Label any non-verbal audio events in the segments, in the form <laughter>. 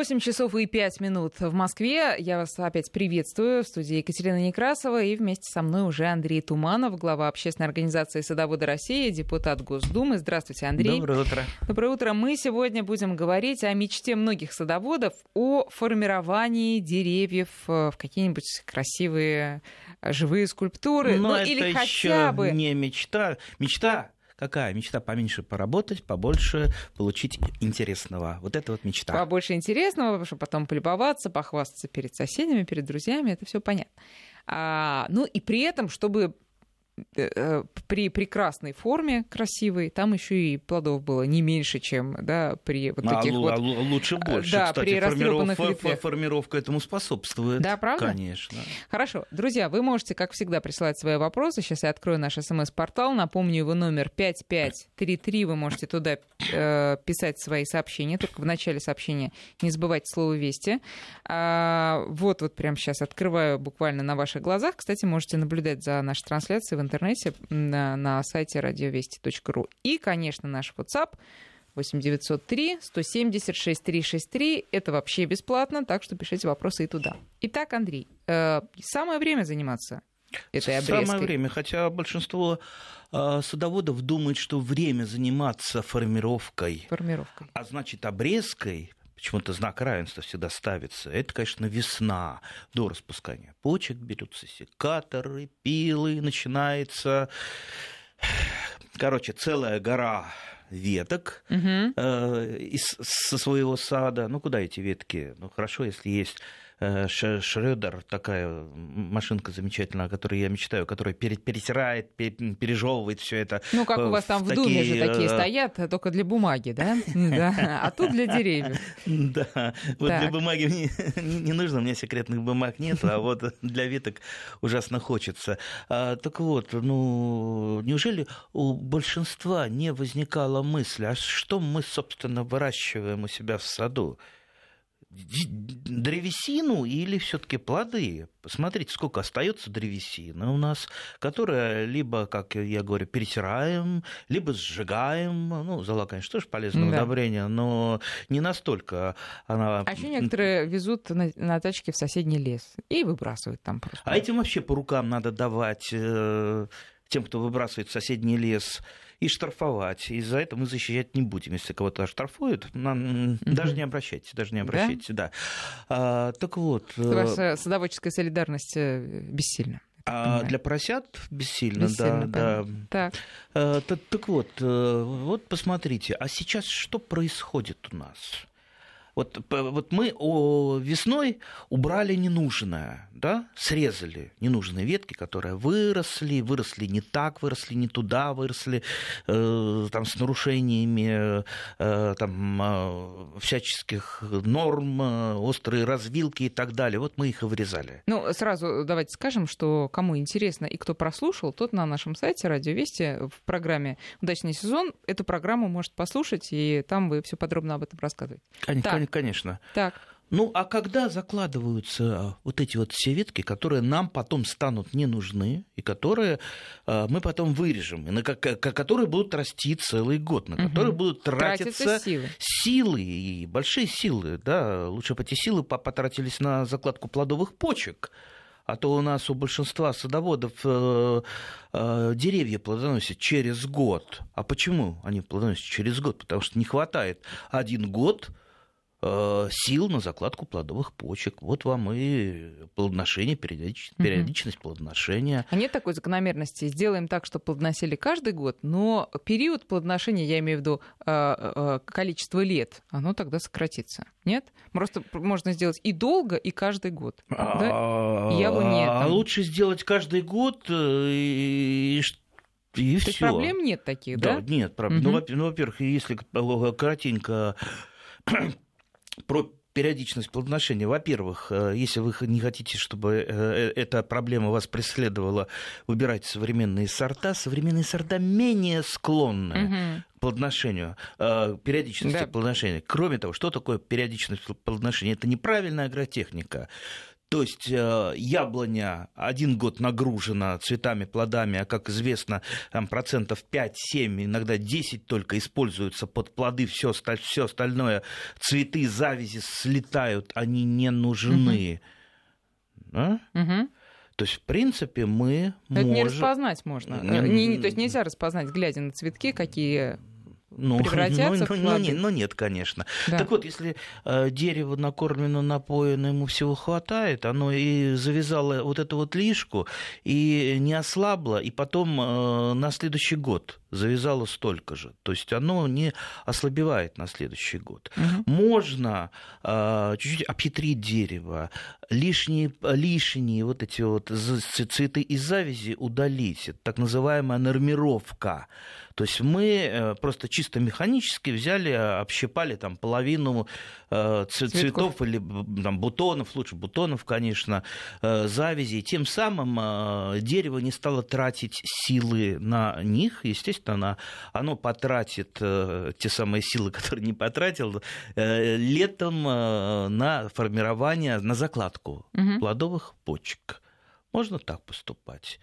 8 часов и 5 минут в Москве. Я вас опять приветствую в студии Екатерина Некрасова. И вместе со мной уже Андрей Туманов, глава общественной организации «Садоводы России», депутат Госдумы. Здравствуйте, Андрей. Доброе утро. Доброе утро. Мы сегодня будем говорить о мечте многих садоводов о формировании деревьев в какие-нибудь красивые живые скульптуры. Но ну, это или хотя еще бы... не мечта. Мечта Какая мечта? Поменьше поработать, побольше получить интересного. Вот это вот мечта. Побольше интересного, чтобы потом полюбоваться, похвастаться перед соседями, перед друзьями, это все понятно. А, ну и при этом, чтобы при прекрасной форме, красивой, там еще и плодов было не меньше, чем да, при вот таких а, вот... А лучше э, больше, да, кстати, при формиров... ветвях. формировка этому способствует. Да, правда? Конечно. Хорошо. Друзья, вы можете, как всегда, присылать свои вопросы. Сейчас я открою наш смс-портал. Напомню, его номер 5533. Вы можете туда э, писать свои сообщения. Только в начале сообщения не забывайте слово «Вести». А, вот, вот прямо сейчас открываю буквально на ваших глазах. Кстати, можете наблюдать за нашей трансляцией в интернете на, на сайте радиовести.ру. И, конечно, наш WhatsApp 8903 170 6363. Это вообще бесплатно, так что пишите вопросы и туда. Итак, Андрей, э, самое время заниматься этой обрезкой. Самое время, хотя большинство э, садоводов думают, что время заниматься формировкой, формировкой. а значит обрезкой, почему-то знак равенства всегда ставится. Это, конечно, весна до распускания почек, берутся секаторы, пилы, начинается, короче, целая гора веток угу. э, из, со своего сада. Ну, куда эти ветки? Ну, хорошо, если есть Шредер, такая машинка замечательная, о которой я мечтаю, которая перетирает, пережевывает все это. Ну, как у вас там в такие... Думе же такие э, стоят, только для бумаги, <laughs> да? А тут для деревьев. Да, вот для бумаги <laughs> не нужно, у меня секретных бумаг нет, а вот для веток ужасно хочется. А, так вот, ну, неужели у большинства не возникала мысль, а что мы, собственно, выращиваем у себя в саду? Древесину или все-таки плоды? Посмотрите, сколько остается древесины у нас, которая либо, как я говорю, перетираем, либо сжигаем. Ну, зола, конечно, тоже полезное да. удобрение, но не настолько она... А еще некоторые везут на, на тачке в соседний лес и выбрасывают там просто. А этим вообще по рукам надо давать э, тем, кто выбрасывает в соседний лес и штрафовать. И за это мы защищать не будем. Если кого-то оштрафуют, нам... угу. даже не обращайтесь, даже не обращайтесь, да. да. А, так вот... Э, Ваша садоводческая солидарность э, бессильна. А для поросят бессильно, бессильно да, да. Так. А, так, так вот, вот посмотрите, а сейчас что происходит у нас? Вот, вот мы весной убрали ненужное, да, срезали ненужные ветки, которые выросли, выросли не так, выросли не туда, выросли э, там, с нарушениями э, там, э, всяческих норм, э, острые развилки и так далее. Вот мы их и вырезали. Ну, сразу давайте скажем, что кому интересно и кто прослушал, тот на нашем сайте Радио Вести в программе «Удачный сезон» эту программу может послушать, и там вы все подробно об этом рассказываете. Конечно, так, конечно. Так. Ну, а когда закладываются вот эти вот все ветки, которые нам потом станут не нужны, и которые э, мы потом вырежем, и на которые будут расти целый год, на которые угу. будут тратиться силы. силы, и большие силы, да, лучше бы эти силы потратились на закладку плодовых почек, а то у нас у большинства садоводов э, э, деревья плодоносят через год. А почему они плодоносят через год? Потому что не хватает один год сил на закладку плодовых почек. Вот вам и плодоношение, периодичность, угу. периодичность плодоношения. А нет такой закономерности? Сделаем так, чтобы плодоносили каждый год, но период плодоношения, я имею в виду э, э, количество лет, оно тогда сократится. Нет? Просто можно сделать и долго, и каждый год. Да? Яблони, а лучше сделать каждый год и и То все. проблем нет таких, да? Да, нет проблем. Угу. Ну, во-первых, если коротенько про периодичность плодоношения. Во-первых, э, если вы не хотите, чтобы э, э, эта проблема вас преследовала, выбирайте современные сорта. Современные сорта менее склонны угу. плодоношению, периодичности да. плодоношения. Кроме того, что такое периодичность плодоношения? Это неправильная агротехника. То есть э, яблоня один год нагружена цветами, плодами, а, как известно, там процентов 5-7, иногда 10 только используются под плоды, все, все остальное, цветы, завязи слетают, они не нужны. Угу. Да? Угу. То есть, в принципе, мы Но можем... Это не распознать можно. Не, не, то есть нельзя распознать, глядя на цветки, какие <laughs> ну, превратятся ну, в ну, ну, ну нет, конечно. Да. Так вот, если э, дерево накормлено, напоено, ему всего хватает, оно и завязало вот эту вот лишку, и не ослабло, и потом э, на следующий год завязало столько же. То есть оно не ослабевает на следующий год. Угу. Можно э, чуть-чуть обхитрить дерево, лишние, лишние вот эти вот цветы из завязи удалить. Это так называемая нормировка. То есть мы э, просто чисто механически взяли, общипали там половину э, цветов, цветов или там, бутонов, лучше бутонов, конечно, э, завязи. Тем самым дерево не стало тратить силы на них. Естественно, оно, оно потратит те самые силы, <laughs> которые не потратил, летом на формирование, на закладку угу. плодовых почек. Можно так поступать.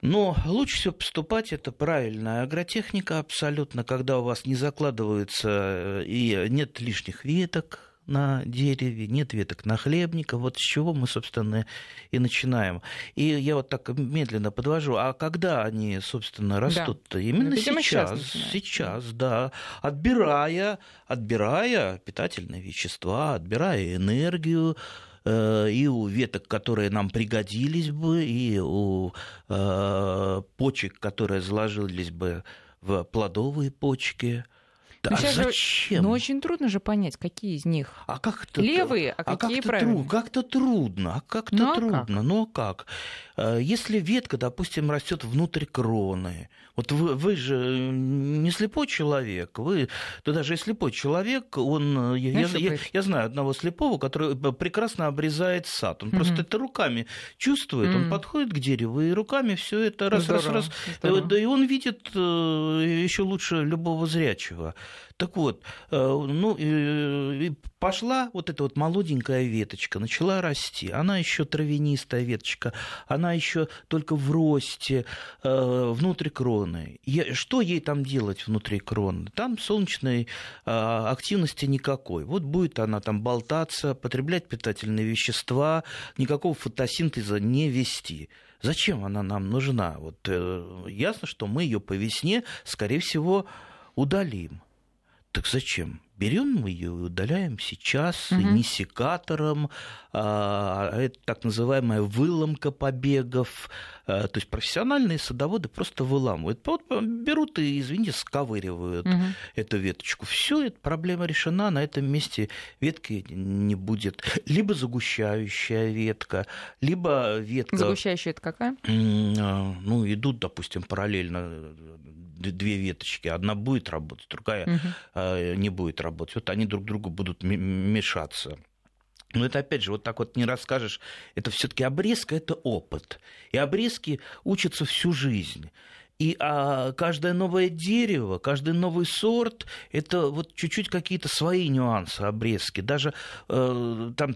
Но лучше всего поступать это правильная агротехника абсолютно, когда у вас не закладываются э, и нет лишних веток, на дереве, нет веток на хлебника. Вот с чего мы, собственно, и начинаем. И я вот так медленно подвожу. А когда они, собственно, растут? Да. Именно Это сейчас. Сейчас, да. Отбирая, отбирая питательные вещества, отбирая энергию, Э, и у веток, которые нам пригодились бы, и у э, почек, которые заложились бы в плодовые почки. Да, а зачем? Же, ну, очень трудно же понять, какие из них а как левые, а, а какие как правильные. Труд, как-то трудно, а как-то ну, трудно. А как? Ну, а как? Э, если ветка, допустим, растет внутрь кроны, вот вы, вы же не слепой человек, вы, да даже и слепой человек, он, э, я, я, я, я знаю одного слепого, который э, прекрасно обрезает сад, он mm-hmm. просто это руками чувствует, mm-hmm. он подходит к дереву и руками все это раз, Здорово. раз, раз, Здорово. да и он видит еще лучше любого зрячего. Так вот, э, ну, и пошла вот эта вот молоденькая веточка, начала расти. Она еще травянистая веточка, она еще только в росте, э, внутри кроны. Что ей там делать внутри кроны? Там солнечной э, активности никакой. Вот будет она там болтаться, потреблять питательные вещества, никакого фотосинтеза не вести. Зачем она нам нужна? Вот ясно, что мы ее по весне, скорее всего, удалим. Так зачем? Берем мы ее и удаляем сейчас угу. не секатором, а, это так называемая выломка побегов. А, то есть профессиональные садоводы просто выламывают. Вот берут и, извините, сковыривают угу. эту веточку. Все, эта проблема решена, на этом месте ветки не будет. Либо загущающая ветка, либо ветка... Загущающая это какая? А, ну, идут, допустим, параллельно две веточки. Одна будет работать, другая угу. не будет работать. Вот они друг другу будут мешаться. Но это опять же, вот так вот не расскажешь. Это все-таки обрезка это опыт. И обрезки учатся всю жизнь. И а, каждое новое дерево, каждый новый сорт – это вот чуть-чуть какие-то свои нюансы обрезки. Даже э, там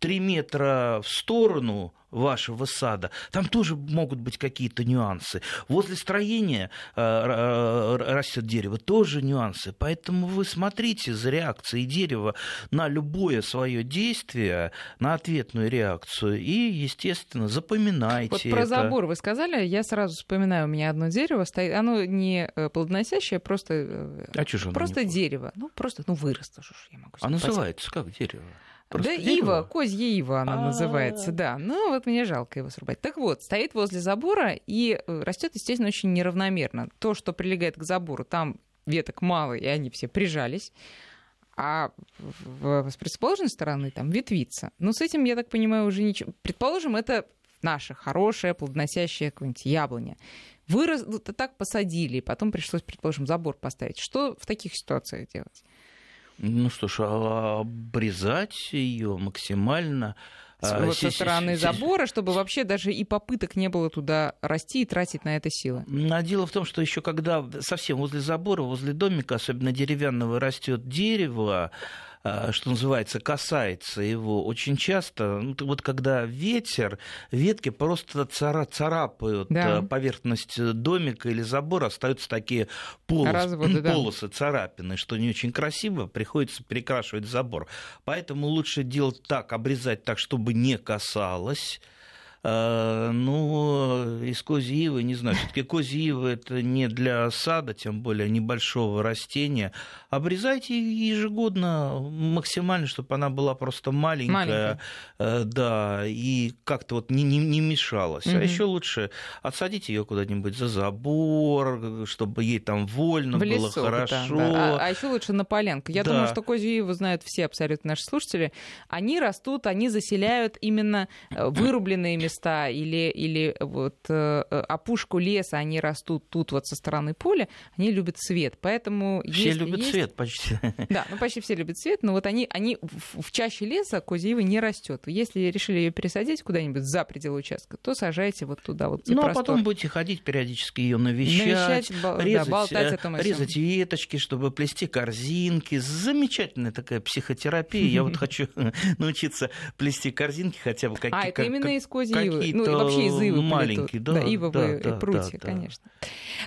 три метра в сторону вашего сада, там тоже могут быть какие-то нюансы. Возле строения э, э, растет дерево, тоже нюансы. Поэтому вы смотрите за реакцией дерева на любое свое действие, на ответную реакцию и, естественно, запоминайте. Вот про это. забор вы сказали, я сразу вспоминаю, у меня одно дерево стоит, оно не э, плодоносящее, просто, а просто дерево. Ну, просто, ну, выросло, что я могу сказать. А называется как дерево? Просто да, дерево? ива, козья ива она А-а-а. называется, да. Ну, вот мне жалко его срубать. Так вот, стоит возле забора и э, растет, естественно, очень неравномерно. То, что прилегает к забору, там веток мало, и они все прижались. А с противоположной стороны там ветвится. Ну, с этим, я так понимаю, уже ничего. Предположим, это наша хорошая, плодоносящая какая-нибудь яблоня. Вырос, так посадили, и потом пришлось, предположим, забор поставить. Что в таких ситуациях делать? Ну что ж, а обрезать ее максимально а, вот со стороны забора, чтобы вообще даже и попыток не было туда расти и тратить на это силы. А дело в том, что еще когда совсем возле забора, возле домика, особенно деревянного, растет дерево, что называется, касается его очень часто, ну, вот когда ветер, ветки просто цара царапают да. Э, поверхность домика или забора, остаются такие полос, Разводы, полосы, да. царапины, что не очень красиво, приходится перекрашивать забор. Поэтому лучше делать так, обрезать так, чтобы не касалось ну, из козьей ивы, не знаю, все-таки козья ива это не для сада, тем более небольшого растения. Обрезайте ежегодно максимально, чтобы она была просто маленькая, маленькая. Э, да, и как-то вот не, не, не мешалась. Угу. А еще лучше отсадить ее куда-нибудь за забор, чтобы ей там вольно В было лесу, хорошо. Да, да. А, а еще лучше на полянку. Я да. думаю, что козью иву знают все абсолютно наши слушатели. Они растут, они заселяют именно э, вырубленные места или, или вот э, опушку леса, они растут тут вот со стороны поля, они любят цвет. Поэтому все любят есть... цвет почти. <laughs> Да, ну почти все любят цвет, но вот они, они в, в чаще леса козья не растет. Если решили ее пересадить куда-нибудь за пределы участка, то сажайте вот туда вот. Ну а потом будете ходить периодически ее навещать, навещать резать, да, болтать о том резать веточки, чтобы плести корзинки. Замечательная такая психотерапия. Я вот <laughs> хочу <laughs> научиться плести корзинки хотя бы какие-то. А это именно из козьей ивы. Ну, вообще из ивы маленькие, да, ивовые прутья, конечно.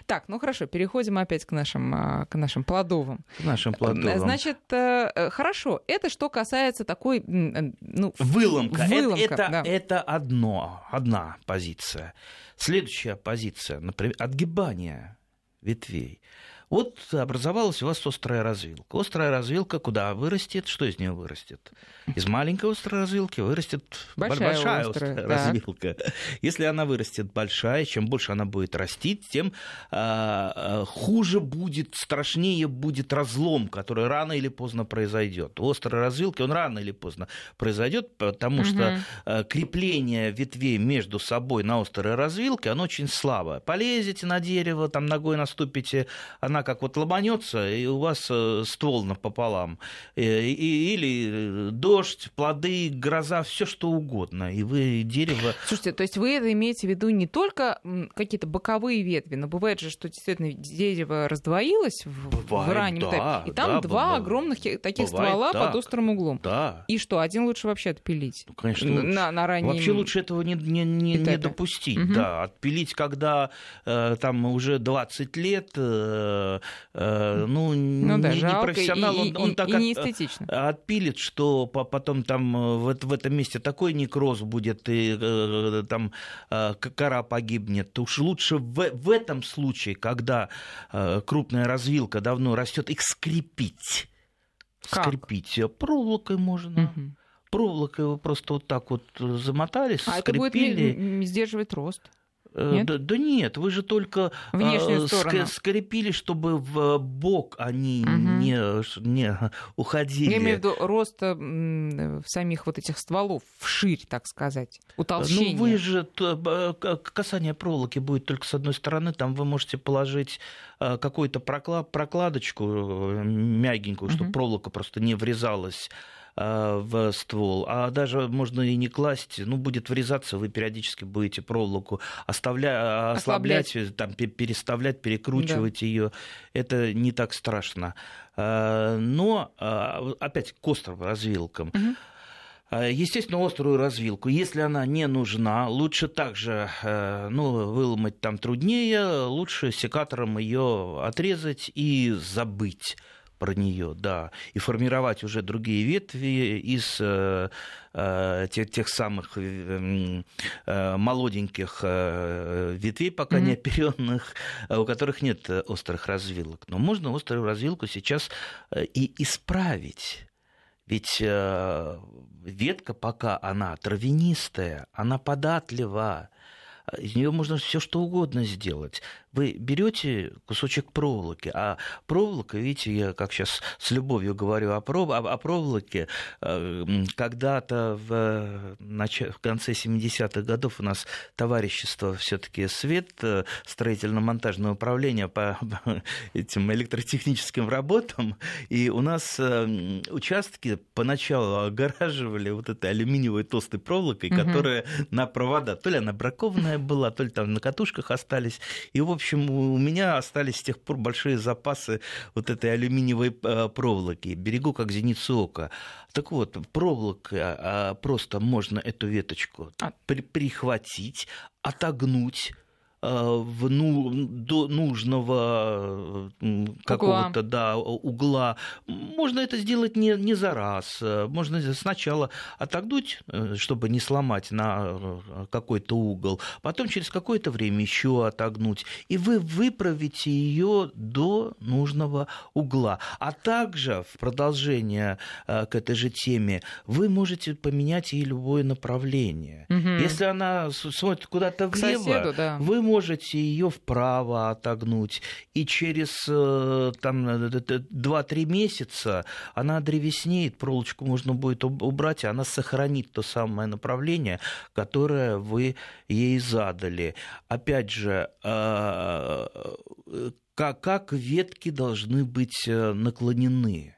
Так, ну хорошо, переходим опять к нашим, а, к нашим плодовым. Нашим плодовым. Значит, э, э, хорошо, это что касается такой, э, ну... Выломка. Выломка это, да. это одно, одна позиция. Следующая позиция, например, отгибание ветвей. Вот образовалась у вас острая развилка. Острая развилка куда вырастет? Что из нее вырастет? Из маленькой острой развилки вырастет большая, большая острая, острая развилка. Если она вырастет большая, чем больше она будет расти, тем а, хуже будет, страшнее будет разлом, который рано или поздно произойдет. У острой развилки он рано или поздно произойдет, потому угу. что а, крепление ветвей между собой на острой развилке, оно очень слабое. Полезете на дерево, там ногой наступите, она как вот ломанется, и у вас э, ствол напополам. Э, или э, дождь, плоды, гроза, все что угодно. И вы дерево... Слушайте, то есть вы это имеете в виду не только какие-то боковые ветви, но бывает же, что действительно дерево раздвоилось в, бывает, в раннем да, этапе, и там да, два бывает. огромных таких ствола так. под острым углом. Да. И что, один лучше вообще отпилить? Ну, конечно, на, на раннем... Вообще лучше этого не, не, не, не допустить. Угу. Да, отпилить, когда э, там уже 20 лет, Э, ну, ну да, не, не профессионал, и, он, он и, так и от, отпилит, что потом там э, в, в этом месте такой некроз будет, и э, там кора погибнет. Уж лучше в, в этом случае, когда крупная развилка давно растет, их скрепить. Как? Скрепить проволокой можно. Угу проволокой вы просто вот так вот замотали, а скрепили. это будет сдерживать рост? Э, нет? Да, да нет, вы же только Внешнюю э, скрепили, чтобы в бок они угу. не, не уходили. Я имею в виду рост э, самих вот этих стволов вширь, так сказать, утолщение. Ну вы же, касание проволоки будет только с одной стороны, там вы можете положить какую-то прокладочку мягенькую, угу. чтобы проволока просто не врезалась Э, в ствол, а даже можно и не класть, ну, будет врезаться, вы периодически будете проволоку оставля... ослаблять, ослаблять, там, переставлять, перекручивать да. ее. Это не так страшно. Э, но, э, опять, к острым развилкам. Угу. Естественно, острую развилку, если она не нужна, лучше также, ну, выломать там труднее, лучше секатором ее отрезать и забыть про нее, да, и формировать уже другие ветви из э, э, тех, тех самых э, молоденьких ветвей, пока mm-hmm. не оперенных, у которых нет острых развилок. Но можно острую развилку сейчас и исправить. Ведь ветка, пока она травянистая, она податлива, из нее можно все что угодно сделать вы берете кусочек проволоки, а проволока, видите, я как сейчас с любовью говорю о, пров... о проволоке, э, когда-то в, нач... в конце 70-х годов у нас товарищество все-таки свет э, строительно-монтажное управление по этим электротехническим работам, и у нас э, участки поначалу огораживали вот этой алюминиевой толстой проволокой, угу. которая на провода, то ли она бракованная была, то ли там на катушках остались, и в общем общем, у меня остались с тех пор большие запасы вот этой алюминиевой проволоки. Берегу как зеницу ока. Так вот, проволока а, просто можно эту веточку а... прихватить, отогнуть Э, в ну, до нужного какого-то да, угла. Можно это сделать не, не за раз. Можно сначала отогнуть, э, чтобы не сломать на э, какой-то угол, потом через какое-то время еще отогнуть, и вы выправите ее до нужного угла. А также в продолжение к этой же теме вы можете поменять ей любое направление. Угу. Если она смотрит куда-то влево, соседу, да. вы можете можете ее вправо отогнуть, и через э, там, 2-3 месяца она древеснеет, проволочку можно будет убрать, и она сохранит то самое направление, которое вы ей задали. Опять же, э, э, как ветки должны быть наклонены?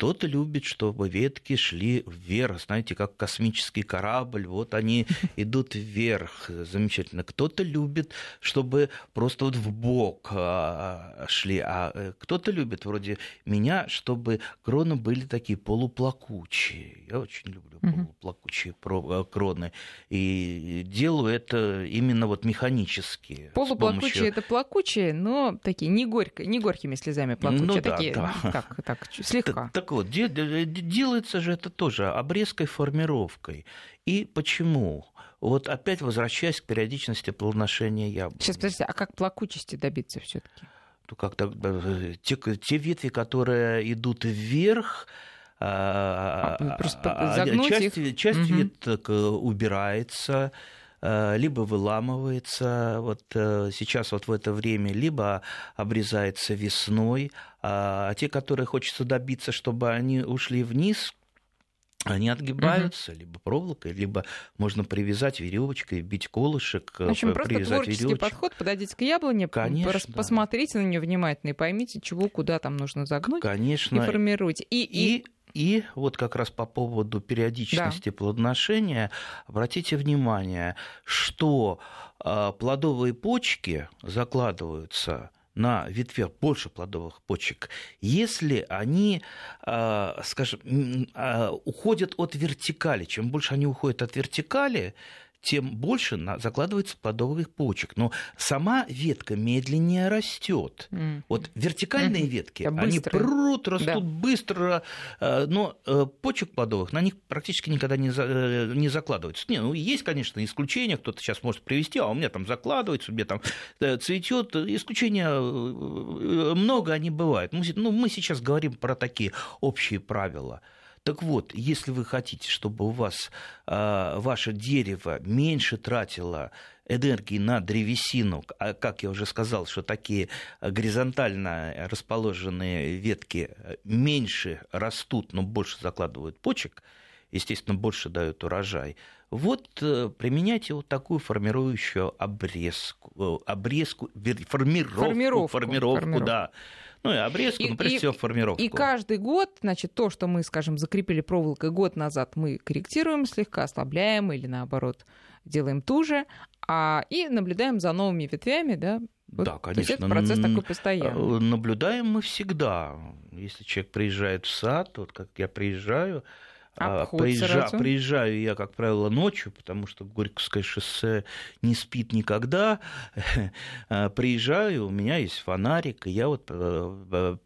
Кто-то любит, чтобы ветки шли вверх, знаете, как космический корабль, вот они <laughs> идут вверх, замечательно. Кто-то любит, чтобы просто вот в бок а, шли, а э, кто-то любит, вроде меня, чтобы кроны были такие полуплакучие. Я очень люблю полуплакучие э, кроны. И делаю это именно вот механически. Полуплакучие помощью... это плакучие, но такие не, горько, не горькими слезами плакучие, ну, да, такие, да. как, так, слегка. Так, так вот, делается же это тоже обрезкой, формировкой. И почему? Вот опять возвращаясь к периодичности плодоношения яблок. Сейчас, подождите, а как плакучести добиться все таки ну, как-то э, те, те ветви, которые идут вверх, а, а, просто а, загнуть часть, их. часть угу. веток э, убирается, либо выламывается вот э, сейчас вот в это время, либо обрезается весной, а те, которые хочется добиться, чтобы они ушли вниз, они отгибаются угу. либо проволокой, либо можно привязать веревочкой, бить колышек, в общем, просто творческий веревочек. подход, подойдите к яблоне, Конечно. посмотрите на нее внимательно и поймите, чего, куда там нужно загнуть Конечно. и формируйте. И, и... и и вот как раз по поводу периодичности да. плодоношения, обратите внимание, что а, плодовые почки закладываются на ветвях больше плодовых почек, если они, а, скажем, а, уходят от вертикали. Чем больше они уходят от вертикали, тем больше закладывается плодовых почек. Но сама ветка медленнее растет. Mm. Вот вертикальные mm. ветки, Это они прут, растут да. быстро, э, но э, почек плодовых на них практически никогда не, за, э, не закладывается. Не, ну, есть, конечно, исключения, кто-то сейчас может привести, а у меня там закладывается, у меня там цветет. Исключения много они бывают. Ну, мы сейчас говорим про такие общие правила. Так вот, если вы хотите, чтобы у вас э, ваше дерево меньше тратило энергии на древесину, а как я уже сказал, что такие горизонтально расположенные ветки меньше растут, но больше закладывают почек, естественно, больше дают урожай. Вот э, применяйте вот такую формирующую обрезку, э, обрезку, формировку, формировку, формировку, формировку. да ну и обрезку, и, ну, прежде и, всего формировку. И каждый год, значит, то, что мы, скажем, закрепили проволокой год назад, мы корректируем слегка, ослабляем или наоборот делаем туже, а, и наблюдаем за новыми ветвями, да, вот, да, конечно. То есть это процесс такой постоянный. Э, наблюдаем мы всегда. Если человек приезжает в сад, вот как я приезжаю, а Приезжа, приезжаю я, как правило, ночью, потому что Горьковское шоссе не спит никогда. <laughs> А, приезжаю, у меня есть фонарик, и я вот э, э,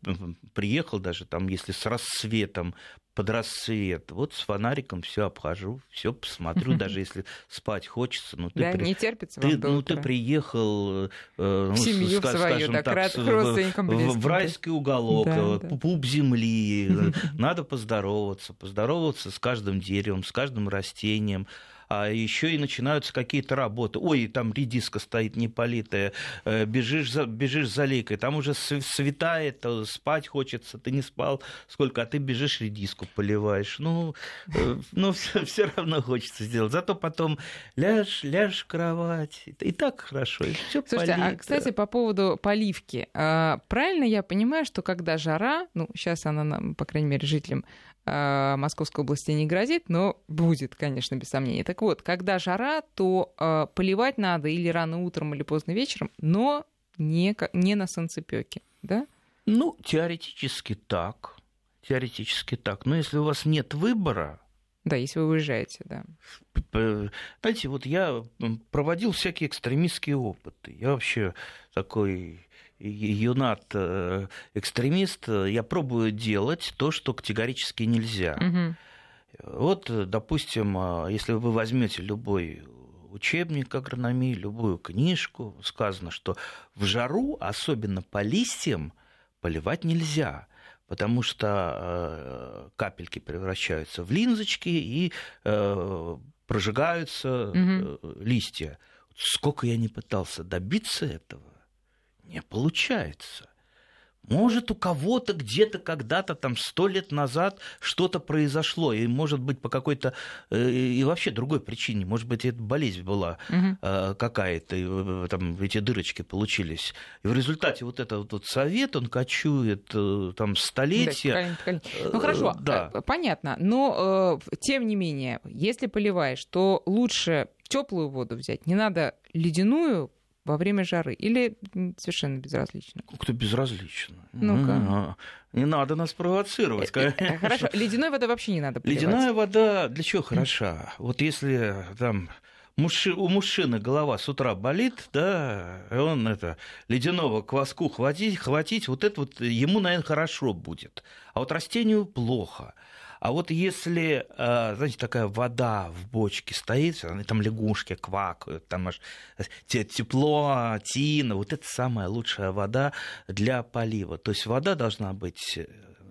приехал даже там, если с рассветом под рассвет. Вот с фонариком все обхожу, все посмотрю, <laughs> даже если спать хочется. Ну, ты да, при... не терпится ты, Ну, ты приехал, э, ну, семью скажем, свою, так, так, к родственникам в, в райский уголок, да, да. пуп земли. <laughs> Надо поздороваться, поздороваться с каждым деревом, с каждым растением а еще и начинаются какие-то работы. Ой, там редиска стоит неполитая, э, бежишь за, бежишь за лейкой, там уже светает, э, спать хочется, ты не спал сколько, а ты бежишь редиску поливаешь. Ну, э, ну все, <laughs> все равно хочется сделать. Зато потом ляжь, ляжь в кровать, и так хорошо, и все Слушайте, полито. а, кстати, по поводу поливки. А, правильно я понимаю, что когда жара, ну, сейчас она, по крайней мере, жителям Московской области не грозит, но будет, конечно, без сомнения. Так вот, когда жара, то э, поливать надо или рано утром, или поздно вечером, но не, не на солнцепёке, да? Ну, теоретически так. Теоретически так. Но если у вас нет выбора, да, если вы уезжаете, да. Знаете, вот я проводил всякие экстремистские опыты. Я вообще такой юнат э, экстремист. Я пробую делать то, что категорически нельзя. Угу. Вот, допустим, а, если вы возьмете любой учебник агрономии, любую книжку, сказано, что в жару, особенно по листьям, поливать нельзя потому что э, капельки превращаются в линзочки и э, прожигаются угу. листья. Сколько я не пытался добиться этого, не получается. Может, у кого-то где-то когда-то там сто лет назад что-то произошло, и может быть по какой-то э, и вообще другой причине, может быть, это болезнь была угу. какая-то, и э, там эти дырочки получились. И в результате вот этот вот совет, он кочует там столетия. Да, ну хорошо, да. понятно, но тем не менее, если поливаешь, то лучше теплую воду взять, не надо ледяную, во время жары? Или совершенно безразлично? Кто безразлично? Ну-ка. Не надо нас провоцировать. Э, э, хорошо, ледяной водой вообще не надо поливать. Ледяная вода для чего хороша? Вот если там у мужчины голова с утра болит, да, он это ледяного кваску хватить, хватить, вот это вот ему, наверное, хорошо будет. А вот растению плохо. А вот если, э, знаете, такая вода в бочке стоит, там лягушки квакают, там аж тепло, тина, вот это самая лучшая вода для полива. То есть вода должна быть э,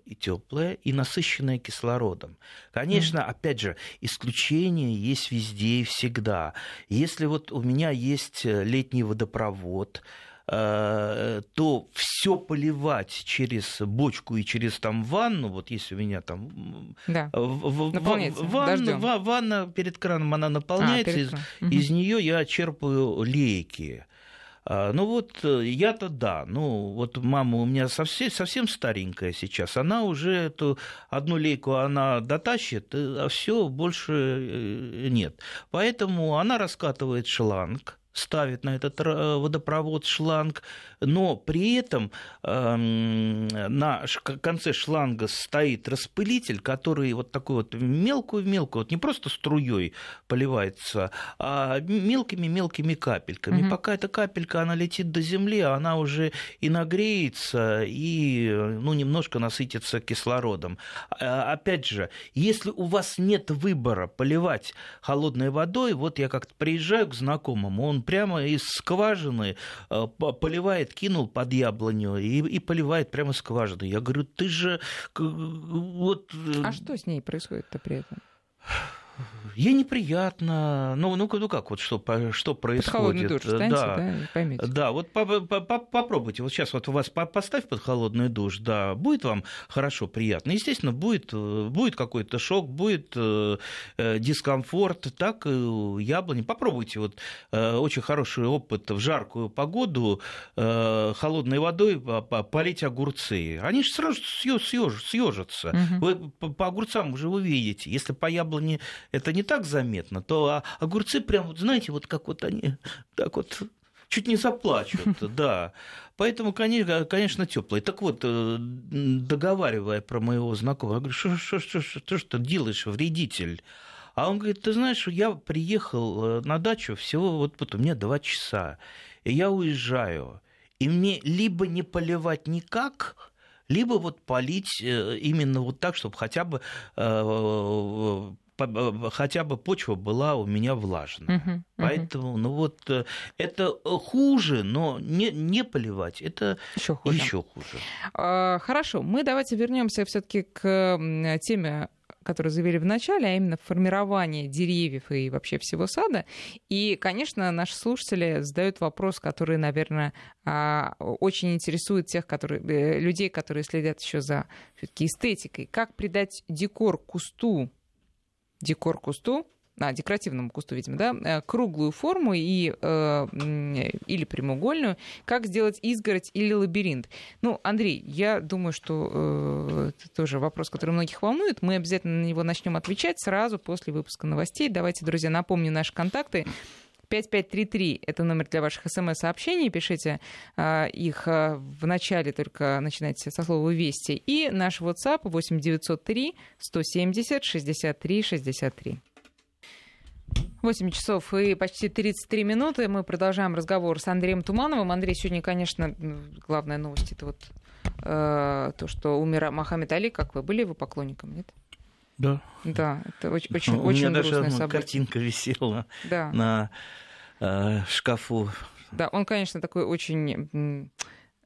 и теплая, и насыщенная кислородом. Конечно, mm. опять же, исключения есть везде и всегда. Если вот у меня есть э, летний водопровод, Э, то все поливать через бочку и через там ванну, вот если у меня там да. в, ванна, ванна перед краном она наполняется, а, из, угу. из нее я черпаю лейки. А, ну вот э, я-то да, ну вот мама у меня совсем, совсем старенькая сейчас, она уже эту одну лейку она дотащит, а все больше э, нет. Поэтому она раскатывает шланг, ставит на этот э, водопровод шланг, но при этом эм, на конце шланга стоит распылитель, который вот такой вот мелкую-мелкую, вот не просто струей поливается, а мелкими-мелкими капельками. Угу. Пока эта капелька, она летит до земли, она уже и нагреется, и ну, немножко насытится кислородом. А, опять же, если у вас нет выбора поливать холодной водой, вот я как-то приезжаю к знакомому, он прямо из скважины э, поливает, кинул под яблоню и, и поливает прямо из скважины. Я говорю, ты же вот... Э, а что с ней происходит-то при этом? Ей неприятно. Ну, ну, ну как вот что, что происходит? Под душ встаньте, да, да, поймите. Да, вот по -по -по попробуйте. Вот сейчас вот у вас поставь под холодный душ, да, будет вам хорошо, приятно. Естественно, будет, будет какой-то шок, будет э, э дискомфорт, так и яблони. Попробуйте вот э, очень хороший опыт в жаркую погоду э, холодной водой полить огурцы. Они же сразу съежатся. Угу. Вы по, огурцам уже увидите. Если по яблоне это не так заметно, то а огурцы прям, вот, знаете, вот как вот они так вот чуть не заплачут, <laughs> да. Поэтому, конечно, конечно теплые. Так вот, э, договаривая про моего знакомого, я говорю, что, что, что, что, что ты делаешь, вредитель? А он говорит, ты знаешь, я приехал э, на дачу всего, вот, вот у меня два часа, и я уезжаю, и мне либо не поливать никак, либо вот полить э, именно вот так, чтобы хотя бы хотя бы почва была у меня влажная. Uh-huh, uh-huh. Поэтому, ну вот, э, это хуже, но не, не поливать, это еще хуже. Еще хуже. А, хорошо, мы давайте вернемся все-таки к теме которые заявили в начале, а именно формирование деревьев и вообще всего сада. И, конечно, наши слушатели задают вопрос, который, наверное, а, очень интересует тех которые, э, людей, которые следят еще за все-таки эстетикой. Как придать декор кусту декор кусту, а, декоративному кусту, видимо, да, э, круглую форму и, э, или прямоугольную, как сделать изгородь или лабиринт. Ну, Андрей, я думаю, что э, это тоже вопрос, который многих волнует. Мы обязательно на него начнем отвечать сразу после выпуска новостей. Давайте, друзья, напомню наши контакты. 5533 – это номер для ваших смс-сообщений. Пишите э, их э, в начале, только начинайте со слова «Вести». И наш WhatsApp 8903 170 63 63. 8 часов и почти 33 минуты. Мы продолжаем разговор с Андреем Тумановым. Андрей, сегодня, конечно, главная новость это вот э, то, что умер Мохаммед Али. Как вы были его поклонником, нет? Да. Да, это очень, очень, <laughs> У очень меня даже событие. картинка висела да. на э, шкафу. Да, он, конечно, такой очень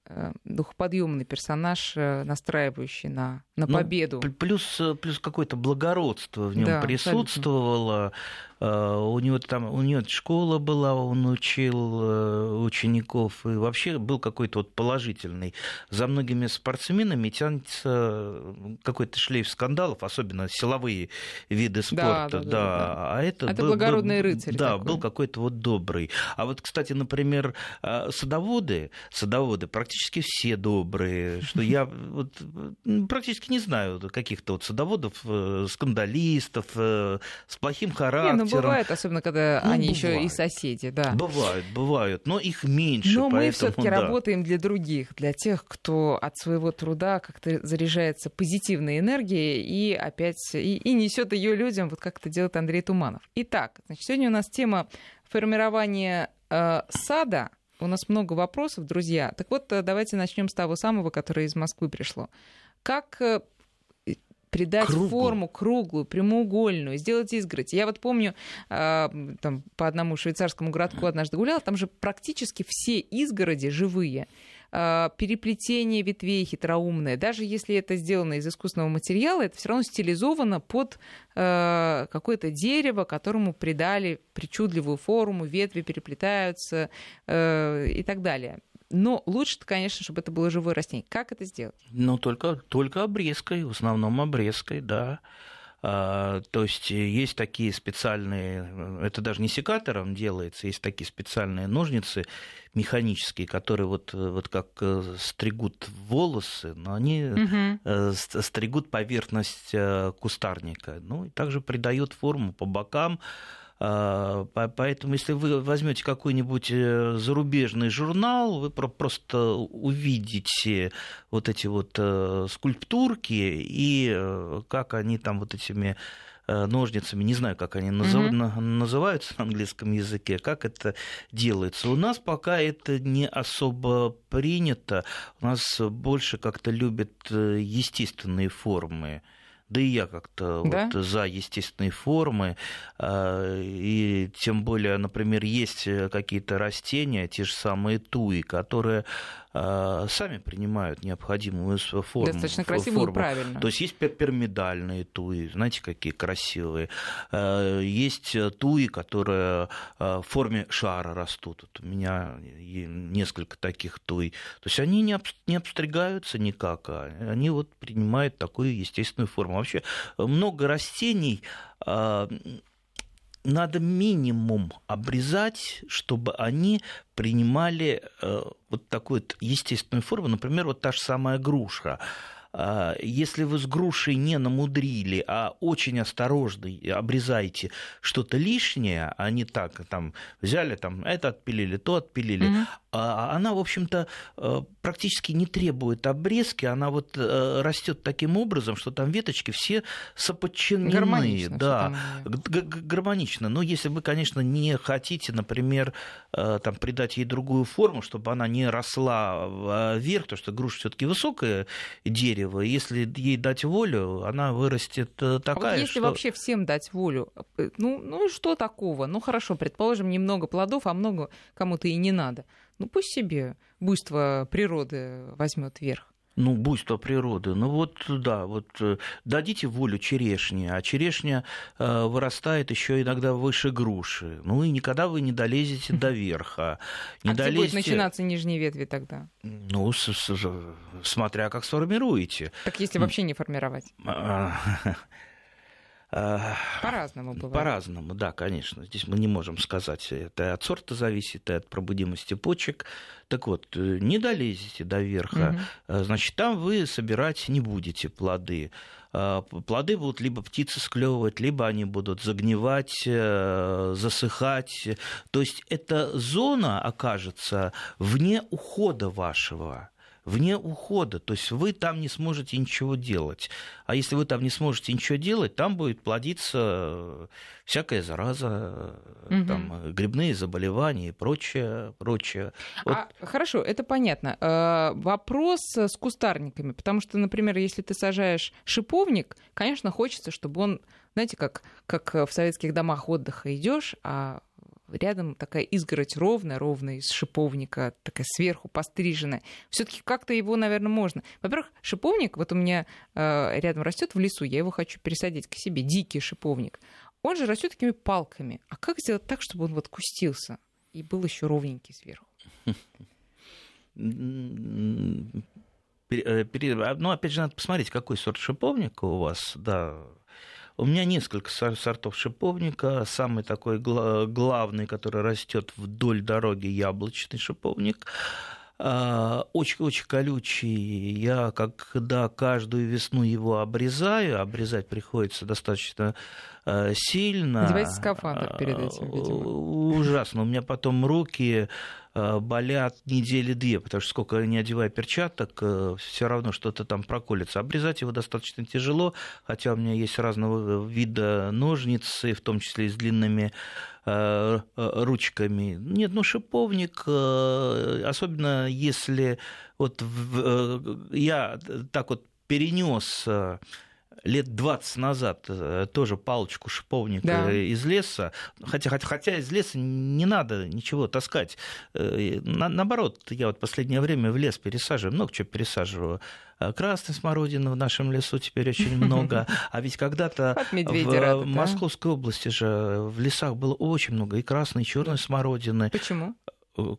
Э, духоподъемный персонаж, э, настраивающий на, на ну, победу. Плюс, э, плюс какое-то благородство в нем да, присутствовало. Абсолютно. У него там у него школа была, он учил учеников, и вообще был какой-то вот положительный. За многими спортсменами тянется какой-то шлейф скандалов, особенно силовые виды спорта. Да, да, да, да. А это, это был, благородный был, рыцарь. Да, такой. был какой-то вот добрый. А вот, кстати, например, садоводы, садоводы практически все добрые, что я вот, практически не знаю каких-то вот садоводов, э, скандалистов э, с плохим характером. Ну бывает, особенно когда ну, они еще и соседи, да. Бывают, бывают, но их меньше. Но мы все-таки да. работаем для других, для тех, кто от своего труда как-то заряжается позитивной энергией и опять и, и несет ее людям, вот как это делает Андрей Туманов. Итак, значит, сегодня у нас тема формирования э, сада у нас много вопросов, друзья. Так вот, э, давайте начнем с того самого, которое из Москвы пришло. Как э, придать круглую. форму круглую, прямоугольную, сделать изгородь. Я вот помню, э, там, по одному швейцарскому городку однажды гуляла, там же практически все изгороди живые. Э, переплетение ветвей хитроумное. Даже если это сделано из искусственного материала, это все равно стилизовано под э, какое-то дерево, которому придали причудливую форму, ветви переплетаются э, и так далее. Но лучше, конечно, чтобы это было живое растение. Как это сделать? Ну, только, только обрезкой, в основном обрезкой, да. А, то есть есть такие специальные, это даже не секатором делается, есть такие специальные ножницы механические, которые вот, вот как э, стригут волосы, но они угу. стригут поверхность э, кустарника. Ну и также придают форму по бокам, поэтому, если вы возьмете какой-нибудь э, зарубежный журнал, вы просто увидите вот эти вот э, скульптурки и э, как они там вот этими ножницами, не знаю, как они назов... mm-hmm. называются на английском языке, как это делается. У нас пока это не особо принято, у нас больше как-то любят естественные формы да и я как-то да? вот за естественные формы, а, и тем более, например, есть какие-то растения, те же самые туи, которые сами принимают необходимую форму. Достаточно красиво форму. и правильно. То есть есть пирамидальные туи, знаете, какие красивые. А, есть туи, которые в форме шара растут. Вот у меня несколько таких туи. То есть они не, не обстригаются никак, а они вот принимают такую естественную форму. Вообще много растений надо минимум обрезать, чтобы они принимали э, вот такую вот естественную форму. Например, вот та же самая груша. А, если вы с грушей не намудрили, а очень осторожно обрезаете что-то лишнее, а не так, там, взяли, там, это отпилили, то отпилили, mm-hmm. Она, в общем-то, э, практически не требует обрезки, она вот э, растет таким образом, что там веточки все соподчинены. Гармонично. Да, гармонично. Но если вы, конечно, не хотите, например, э, там, придать ей другую форму, чтобы она не росла вверх, потому что груша все таки высокое дерево. Если ей дать волю, она вырастет такая. А вот если что... вообще всем дать волю, ну, ну что такого? Ну хорошо, предположим, немного плодов, а много кому-то и не надо. Ну пусть себе буйство природы возьмет верх. Ну, буйство природы. Ну вот, да, вот э, дадите волю черешне, а черешня э, вырастает еще иногда выше груши. Ну и никогда вы не долезете до верха. <laughs> Не а долезете... где будет начинаться нижние ветви тогда? Ну, с -с смотря как сформируете. Так если вообще не формировать? <laughs> По-разному бывает. По-разному, да, конечно. Здесь мы не можем сказать, это от сорта зависит, и от пробудимости почек. Так вот, э, не долезете до верха, угу. значит, там вы собирать не будете плоды. А, плоды будут либо птицы склевывать, либо они будут загнивать, э, засыхать. То есть эта зона окажется вне ухода вашего вне ухода. То есть вы там не сможете ничего делать. А если вы там не сможете ничего делать, там будет плодиться всякая зараза, угу. там, грибные заболевания и прочее, прочее. Вот. А, хорошо, это понятно. А, вопрос с кустарниками, потому что, например, если ты сажаешь шиповник, конечно, хочется, чтобы он, знаете, как, как в советских домах отдыха идешь, а рядом такая изгородь ровная, ровная из шиповника, такая сверху постриженная. Все-таки как-то его, наверное, можно. Во-первых, шиповник, вот у меня э, рядом растет в лесу, я его хочу пересадить к себе, дикий шиповник. Он же растет такими палками. А как сделать так, чтобы он вот кустился и был еще ровненький сверху? Э, ну, опять же, надо посмотреть, какой сорт шиповника у вас, да, у меня несколько сортов шиповника. Самый такой главный, который растет вдоль дороги, яблочный шиповник. Очень-очень а, колючий. Я когда каждую весну его обрезаю, обрезать приходится достаточно а, сильно. Надевайте скафандр перед этим, видимо. Ужасно. У меня потом руки Э, болят недели две, потому что сколько не одевая перчаток, э, все равно что-то там проколется. Обрезать его достаточно тяжело, хотя у меня есть разного вида ножницы, в том числе и с длинными э, ручками. Нет, ну шиповник, особенно если вот я так вот перенес лет 20 назад э, тоже палочку шиповника да. из леса. Хотя, хотя, хотя из леса не надо ничего таскать. Э, на, наоборот, я вот последнее время в лес пересаживаю, много чего пересаживаю. Э, красной смородины в нашем лесу теперь очень <laughs> много. А ведь когда-то в Московской области же в лесах было очень много и красной, и черной смородины. Почему?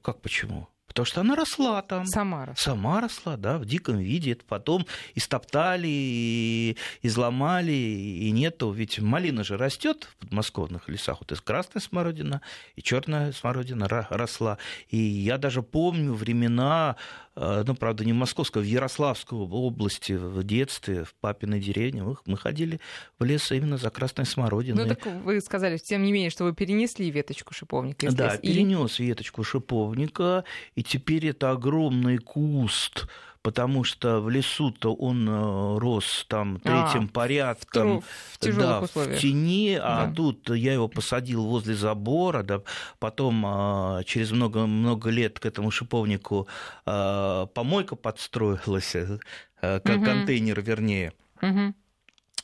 Как почему? Потому что она росла там. Сама росла. Сама росла, да, в диком виде. Это потом истоптали, и изломали, и нету. Ведь малина же растет в подмосковных лесах. Вот и красная смородина, и черная смородина росла. И я даже помню времена ну, правда, не в Московской, а в Ярославской области в детстве, в папиной деревне, мы ходили в лес именно за красной смородиной. Ну, так вы сказали, тем не менее, что вы перенесли веточку шиповника. Да, перенес и... веточку шиповника, и теперь это огромный куст потому что в лесу-то он э, рос там третьим а, порядком, в, в, да, условиях. в тени, а да. тут я его посадил возле забора, да, потом а, через много-много лет к этому шиповнику а, помойка подстроилась, угу. контейнер вернее. Угу.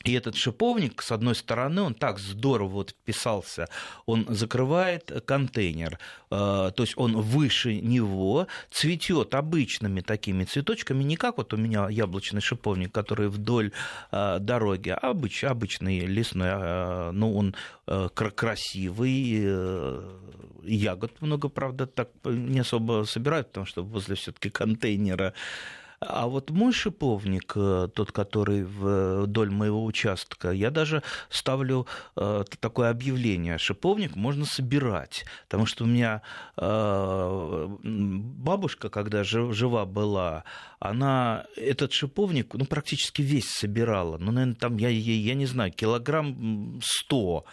И этот шиповник, с одной стороны, он так здорово вот вписался, он закрывает контейнер, э, то есть он выше него, цветет обычными такими цветочками, не как вот у меня яблочный шиповник, который вдоль э, дороги, а обыч, обычный лесной, э, ну он красивый, ягод много, правда, так не особо собирают, потому что возле все-таки контейнера а вот мой шиповник, э, тот, который вдоль моего участка, я даже ставлю э, такое объявление. Шиповник можно собирать. Потому что у меня э, бабушка, когда жива была, она этот шиповник ну, практически весь собирала. Ну, наверное, там, я, я, я не знаю, килограмм сто.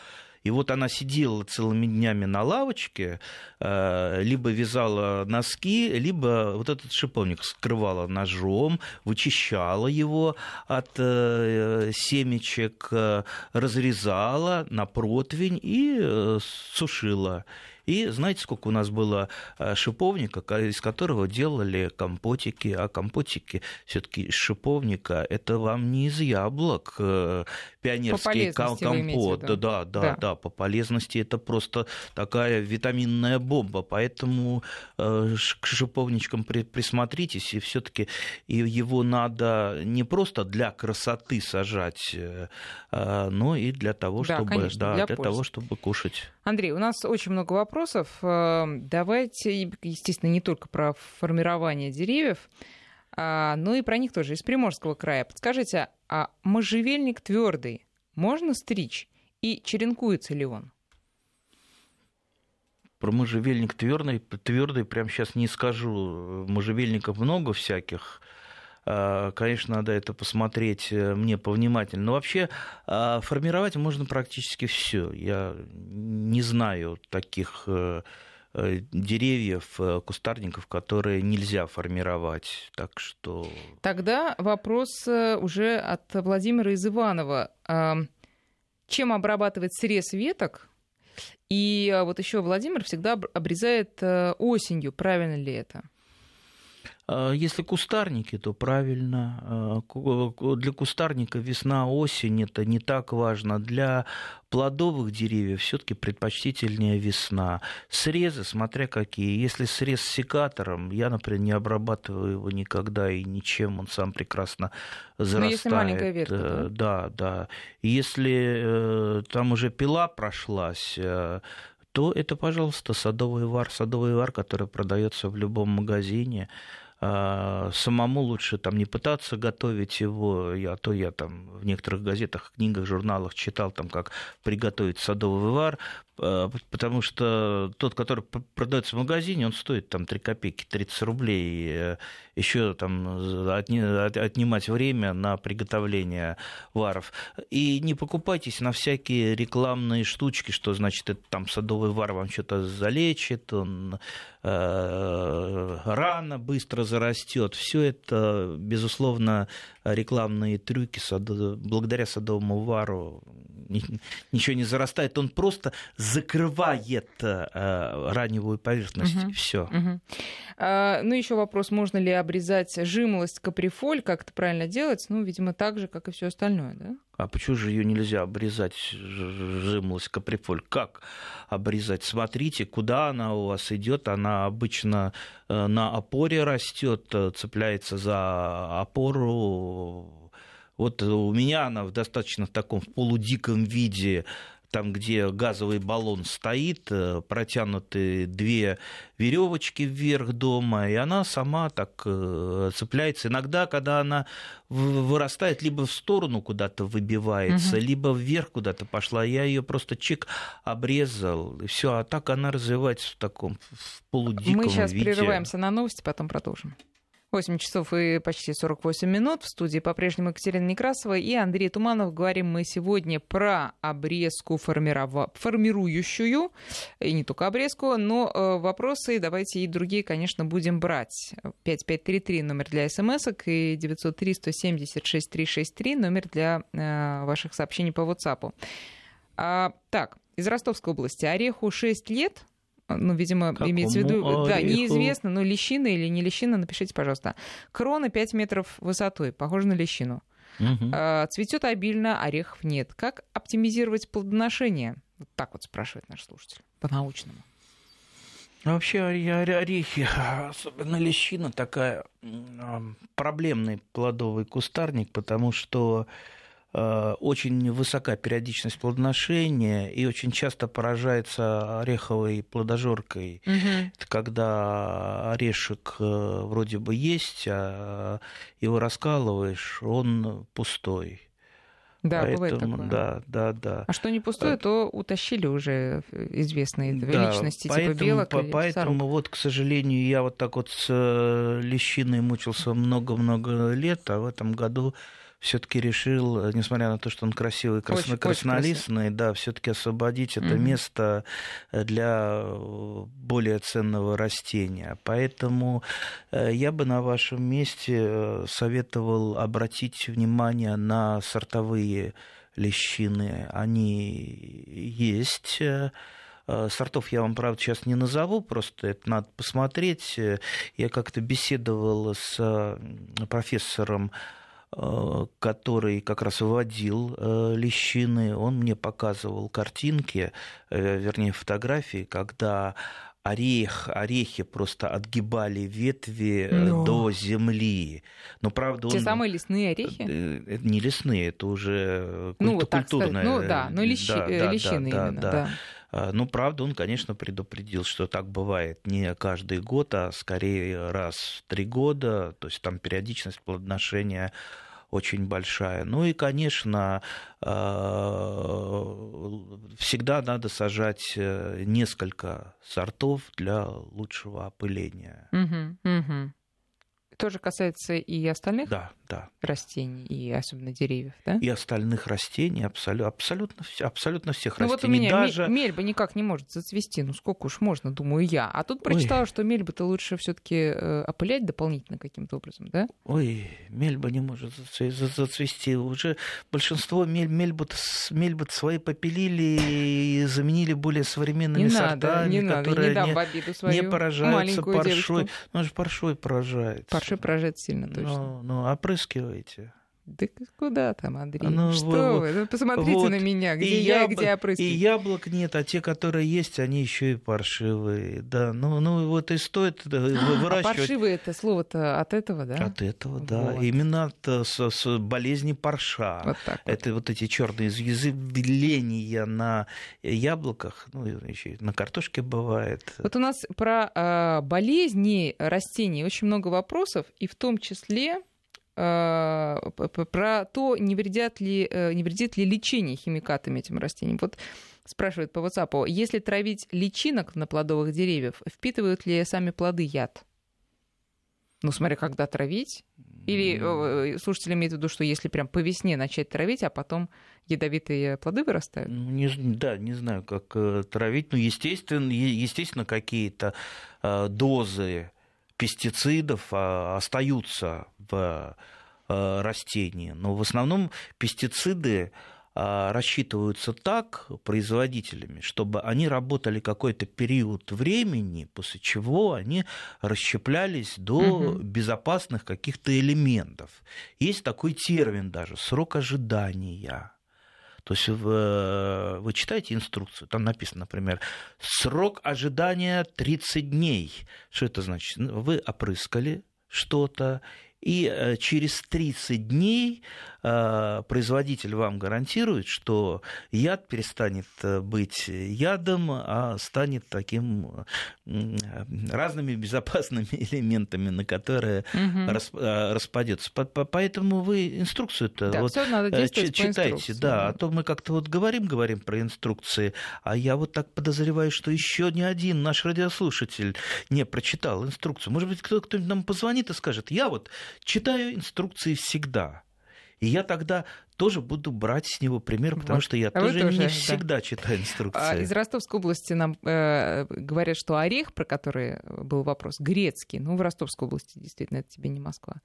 И вот она сидела целыми днями на лавочке, э, либо вязала носки, либо вот этот шиповник скрывала ножом, вычищала его от э, семечек, э, разрезала на противень и сушила. И знаете, сколько у нас было э, шиповника, из которого делали компотики, а компотики все-таки из шиповника это вам не из яблок э, пионерский компот. Да, да, да, да, по полезности это просто такая витаминная бомба. Поэтому э, к шиповничкам присмотритесь, и все-таки его надо не просто для красоты сажать, но и для того, чтобы, да, конечно, да, для, для того, чтобы кушать. Андрей, у нас очень много вопросов. Эм, давайте, естественно, не только про формирование деревьев, а, но и про них тоже из Приморского края. Подскажите, а можжевельник твердый можно стричь? и черенкуется ли он? Про можжевельник твердый, твердый прямо сейчас не скажу. Можжевельников много всяких. А, конечно, надо это посмотреть э, мне повнимательнее. Но вообще а, формировать можно практически все. Я не знаю таких э, э, деревьев, кустарников, которые нельзя формировать. Так что... Тогда вопрос уже от Владимира из Иванова. Чем обрабатывать срез веток, и а, вот еще Владимир всегда обрезает э, осенью. Правильно ли это? А, если кустарники, то правильно. А, для кустарника весна, осень это не так важно. Для плодовых деревьев все-таки предпочтительнее весна. Срезы, смотря какие. Если срез с секатором, я, например, не обрабатываю его никогда и ничем, он сам прекрасно зарастает. Ну, если маленькая ветка. Э, да, да. Если э, там уже пила прошлась, э, то это, пожалуйста, садовый вар. Садовый вар, который продается в любом магазине. А, самому лучше там не пытаться готовить его, а то я там в некоторых газетах, книгах, журналах читал там, как приготовить садовый вар, потому что тот, который продается в магазине, он стоит там 3 копейки, 30 рублей, э, еще там отнимать время на приготовление варов. И не покупайтесь на всякие рекламные штучки, что значит это там садовый вар вам что-то залечит, он э, рано быстро зарастет. Все это, безусловно, рекламные трюки. Благодаря садовому вару ничего не зарастает. Он просто закрывает э, раневую поверхность. Угу. Все. Угу. А, ну, еще вопрос, можно ли обрезать жимолость каприфоль, как это правильно делать? Ну, видимо, так же, как и все остальное, да? А почему же ее нельзя обрезать, жимолость каприфоль? Как обрезать? Смотрите, куда она у вас идет. Она обычно э, на опоре растет, э, цепляется за опору. Вот у меня она в достаточно таком полудиком виде там, где газовый баллон стоит, э, протянуты две веревочки вверх дома, и она сама так э, цепляется. Иногда, когда она вырастает, либо в сторону куда-то выбивается, угу. либо вверх куда-то пошла, я ее просто чик обрезал, и все, а так она развивается в таком в полудиком Мы сейчас виде. прерываемся на новости, потом продолжим. 8 часов и почти 48 минут. В студии по-прежнему Екатерина Некрасова и Андрей Туманов. Говорим мы сегодня про обрезку формирова... формирующую. И не только обрезку, но э, вопросы давайте и другие, конечно, будем брать. 5533 номер для смс и 903 176 363 номер для э, ваших сообщений по WhatsApp. А, так, из Ростовской области. Ореху 6 лет, ну, видимо, Какому имеется в виду, ореху? да, неизвестно, но лещина или не лещина, напишите, пожалуйста. Крона 5 метров высотой, похоже на лещину. Угу. Цветет обильно, орехов нет. Как оптимизировать плодоношение? Вот так вот спрашивает наш слушатель, по-научному. Ну, вообще орехи, особенно лещина, такая проблемный плодовый кустарник, потому что очень высока периодичность плодоношения и очень часто поражается ореховой плодожоркой. Угу. Это когда орешек э, вроде бы есть, а его раскалываешь, он пустой. Да, Поэтому, бывает такое. Да, да, да. А что не пустое, то утащили уже известные да, личности, типа поэтому, типа белок по, или Поэтому сорок. вот, к сожалению, я вот так вот с э, лещиной мучился много-много лет, а в этом году все-таки решил, э, несмотря на то, что он красивый, красно, очень, краснолистный, да, все-таки освободить это mm-hmm. место э, для э, более ценного растения. Поэтому я бы на вашем месте советовал обратить внимание на сортовые лещины. Они есть. Сортов я вам, правда, сейчас не назову, просто это надо посмотреть. Я как-то беседовал с профессором который как раз выводил э, лещины, он мне показывал картинки, э, вернее фотографии, когда орех, орехи просто отгибали ветви Но. до земли. Но правда Те он... самые лесные орехи? Это не лесные, это уже ну, культ... культурные. Ну да, ну лещи... да, да, лещины да, именно, да. да. А, ну, правда, он, конечно, предупредил, что так бывает не каждый год, а скорее раз в три года. То есть там периодичность плодоношения очень большая. Ну и, конечно, а, всегда надо сажать несколько сортов для лучшего опыления. Угу, угу тоже касается и остальных да, да. растений, и особенно деревьев, да? И остальных растений, абсолютно, абсолютно, абсолютно всех ну, растений. Вот у меня Даже... мельба никак не может зацвести, ну сколько уж можно, думаю я. А тут прочитала, Ой. что мельба-то лучше все таки э, опылять дополнительно каким-то образом, да? Ой, мельба не может зацвести. Уже большинство мель, мельбы, мельбы свои попилили и заменили более современными не сортами, надо, не которые надо, не, не поражаются паршой. Ну, же паршой поражается. Парши прожить сильно точно. Ну, ну опрыскивайте. Да куда там, Андрей? Ну, что вы? Ну, посмотрите вот. на меня, где и я яб... где опрыскиваю. И яблок нет, а те, которые есть, они еще и паршивые. Да, ну, ну вот и стоит выращивать. А паршивые это слово-то от этого, да? От этого, да. Вот. Именно от э, с, с болезни парша. Вот так вот. Это вот эти черные изъявления на яблоках, ну, еще на картошке бывает. Вот у нас про э, болезни растений очень много вопросов, и в том числе Э, про то, не, вредят ли, э, не вредит ли лечение химикатами этим растениям. Вот спрашивает по WhatsApp, если травить личинок на плодовых деревьев, впитывают ли сами плоды яд? Ну, смотря когда травить. Или э, слушатели имеют в виду, что если прям по весне начать травить, а потом ядовитые плоды вырастают? Ну, не, да, не знаю, как травить. Ну, естественно, естественно какие-то дозы пестицидов а, остаются в а, растении. Но в основном пестициды а, рассчитываются так производителями, чтобы они работали какой-то период времени, после чего они расщеплялись до угу. безопасных каких-то элементов. Есть такой термин даже срок ожидания. То есть вы, вы читаете инструкцию, там написано, например, срок ожидания 30 дней. Что это значит? Вы опрыскали что-то, и э, через 30 дней э, производитель вам гарантирует, что яд перестанет э, быть ядом, а станет таким разными безопасными <laughs> элементами, на которые угу. распадется. Поэтому вы инструкцию-то да, вот читайте, да, а то мы как-то вот говорим, говорим про инструкции, а я вот так подозреваю, что еще ни один наш радиослушатель не прочитал инструкцию. Может быть, кто-нибудь нам позвонит и скажет, я вот читаю инструкции всегда. И я тогда тоже буду брать с него пример, потому вот. что я а тоже, тоже не да. всегда читаю инструкции. А из Ростовской области нам э, говорят, что орех, про который был вопрос, грецкий. Ну, в Ростовской области действительно это тебе не Москва.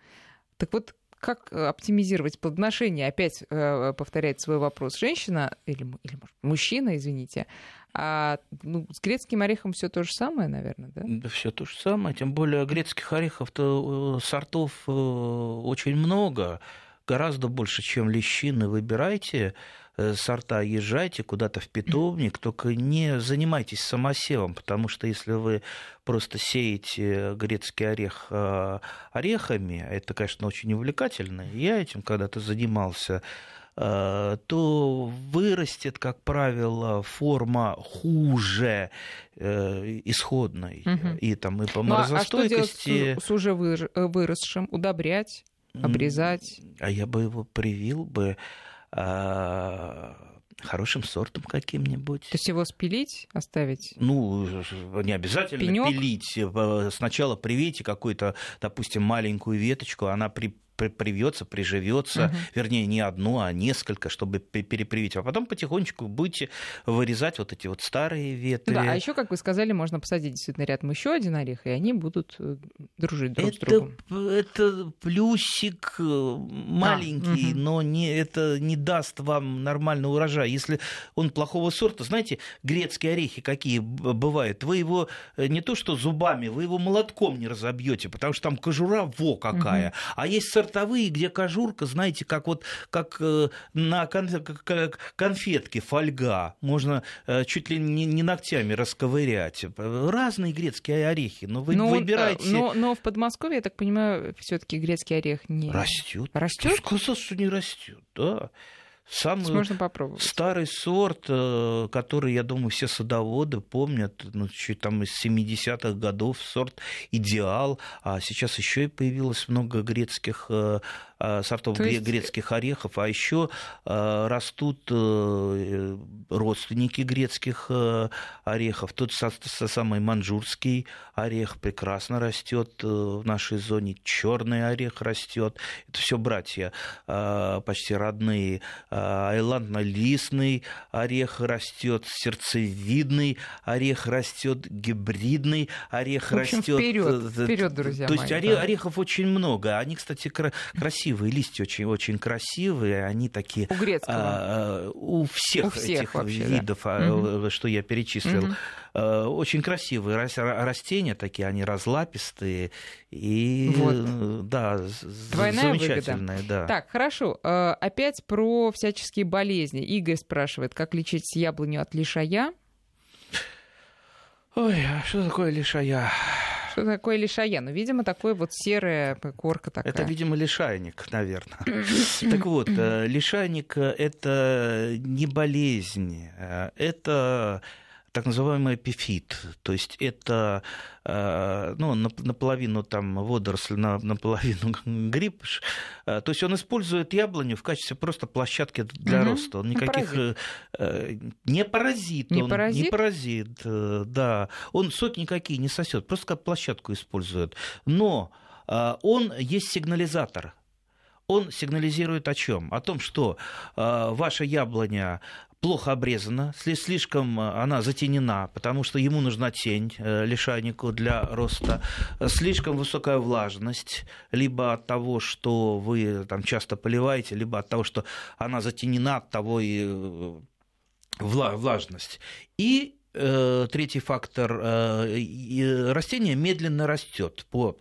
Так вот, как оптимизировать плодоношение? Опять э, повторяет свой вопрос женщина или, или может, мужчина, извините. А ну, с грецким орехом все то же самое, наверное, да? Да, все то же самое. Тем более грецких орехов-то э, сортов э, очень много, гораздо больше, чем лещины. Выбирайте э, сорта, езжайте куда-то в питомник, только не занимайтесь самосевом, потому что если вы просто сеете грецкий орех орехами, это, конечно, очень увлекательно. Я этим когда-то занимался Э, то вырастет, как правило, форма хуже э, исходной. Угу. И там и по ну, морозостойкости... А что с, с уже выросшим? Удобрять, обрезать? А я бы его привил бы а, хорошим сортом каким-нибудь. То есть его спилить, оставить? Ну, не обязательно Пенёк? пилить. Э, сначала привейте какую-то, допустим, маленькую веточку, она при привьется, приживется, угу. вернее, не одну, а несколько, чтобы перепривить. А потом потихонечку будете вырезать вот эти вот старые ветви. Да, а еще, как вы сказали, можно посадить действительно рядом еще один орех, и они будут э, дружить друг это, с другом. Это плюсик э, маленький, а, угу. но не, это не даст вам нормальный урожай. Если он плохого сорта, знаете, грецкие орехи какие бывают, вы его э, не то что зубами, вы его молотком не разобьете, потому что там кожура во какая. Угу. А есть сорта сортовые, где кожурка, знаете, как вот как э, на конфетке фольга, можно э, чуть ли не ногтями расковырять. Разные грецкие орехи, но вы но, выбирайте. Но, но в Подмосковье, я так понимаю, все-таки грецкий орех не растет. Растет? Сказал, что не растет, да. Самый можно попробовать. старый сорт, э, который, я думаю, все садоводы помнят, ну, чуть там из 70-х годов, сорт «Идеал», а сейчас еще и появилось много грецких э, сортов есть... грецких орехов, а еще растут родственники грецких орехов. Тот самый манжурский орех прекрасно растет в нашей зоне, черный орех растет. Это все братья почти родные. Айландно-листный орех растет, сердцевидный орех растет, гибридный орех в общем, растет. Вперед, вперед, друзья То мои, есть да. орехов очень много. Они, кстати, красивые, <laughs> листья очень, очень красивые. Они такие... У грецкого. А, у всех, у всех этих вообще, видов, да. угу. что я перечислил. Угу. Очень красивые растения такие, они разлапистые. И вот. да, Двойная замечательные. Выгода. Да. Так, хорошо. Опять про всяческие болезни. Игорь спрашивает, как лечить яблоню от лишая? Ой, а что такое лишая? Что такое лишая? Ну, видимо, такой вот серая корка такая. Это, видимо, лишайник, наверное. <laughs> Так вот, э, лишайник – это не болезнь, э, это так называемый эпифит, то есть это э, ну, наполовину там водоросль, наполовину <laughs> гриб. Э, то есть он использует яблоню в качестве просто площадки для угу. роста. Он никаких... Паразит. Э, не паразит. Не он, паразит? Не паразит, да. Он соки никакие не сосет, просто как площадку использует. Но он есть сигнализатор он сигнализирует о чем? О том, что э, ваша яблоня плохо обрезана, слишком э, она затенена, потому что ему нужна тень э, лишайнику для роста, слишком высокая влажность, либо от того, что вы там часто поливаете, либо от того, что она затенена, от того и э, влажность. И э, третий фактор, э, растение медленно растет по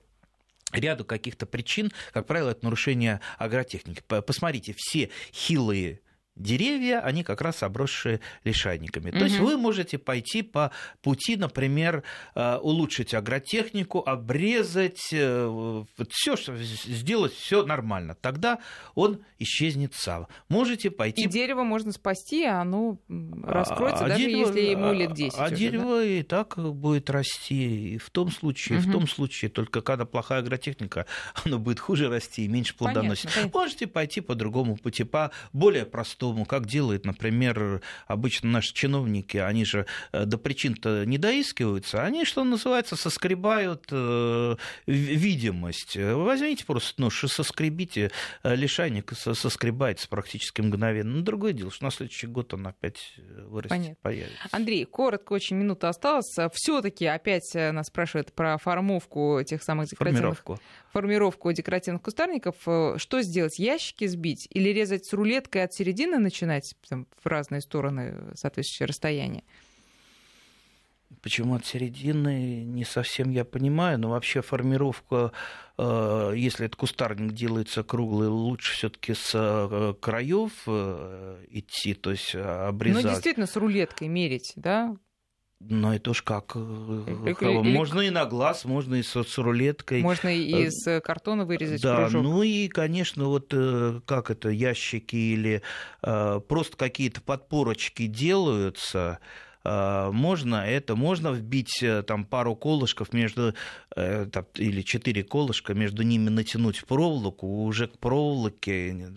ряду каких-то причин, как правило, это нарушение агротехники. Посмотрите, все хилые деревья, они как раз обросшие лишайниками. Угу. То есть вы можете пойти по пути, например, э, улучшить агротехнику, обрезать, э, все, что сделать все нормально. Тогда он исчезнет сам. Можете пойти... И дерево можно спасти, а оно раскроется, а, даже дерево, если ему лет 10. А, а уже, дерево да? и так будет расти. И в том случае, угу. в том случае, только когда плохая агротехника, <laughs> оно будет хуже расти и меньше плодоносить. Понятно, Можете пойти по другому пути, по более простому простому, как делают, например, обычно наши чиновники, они же э, до причин-то не доискиваются, они, что называется, соскребают э, видимость. Возьмите просто нож и соскребите, э, лишайник соскребается практически мгновенно. Но другое дело, что на следующий год он опять вырастет, Понятно. появится. Андрей, коротко, очень минута осталась. все таки опять нас спрашивают про формовку тех самых декоративных... Формировку. Формировку декоративных кустарников. Что сделать? Ящики сбить или резать с рулеткой от середины начинать там, в разные стороны соответствующее расстояние? Почему от середины, не совсем я понимаю, но вообще формировка, э, если этот кустарник делается круглый, лучше все-таки с э, краев э, идти, то есть обрезать. Ну, действительно, с рулеткой мерить, да? Ну, это уж как. Или, можно и на глаз, можно и с, с рулеткой. Можно и из э, картона вырезать да, кружок. ну и, конечно, вот э, как это, ящики или э, просто какие-то подпорочки делаются, Э, можно это, можно вбить э, там пару колышков между, э, или четыре колышка, между ними натянуть проволоку, уже к проволоке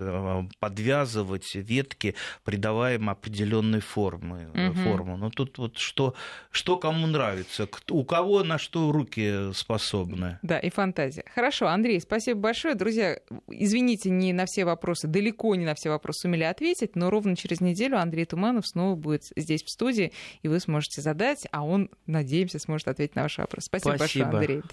подвязывать ветки, придавая им определенной формы, угу. форму. Но тут вот что, что кому нравится, у кого на что руки способны. Да, и фантазия. Хорошо, Андрей, спасибо большое. Друзья, извините, не на все вопросы, далеко не на все вопросы сумели ответить, но ровно через неделю Андрей Туманов снова будет здесь в студии и вы сможете задать, а он, надеемся, сможет ответить на ваш вопрос. Спасибо, Спасибо. большое, Андрей.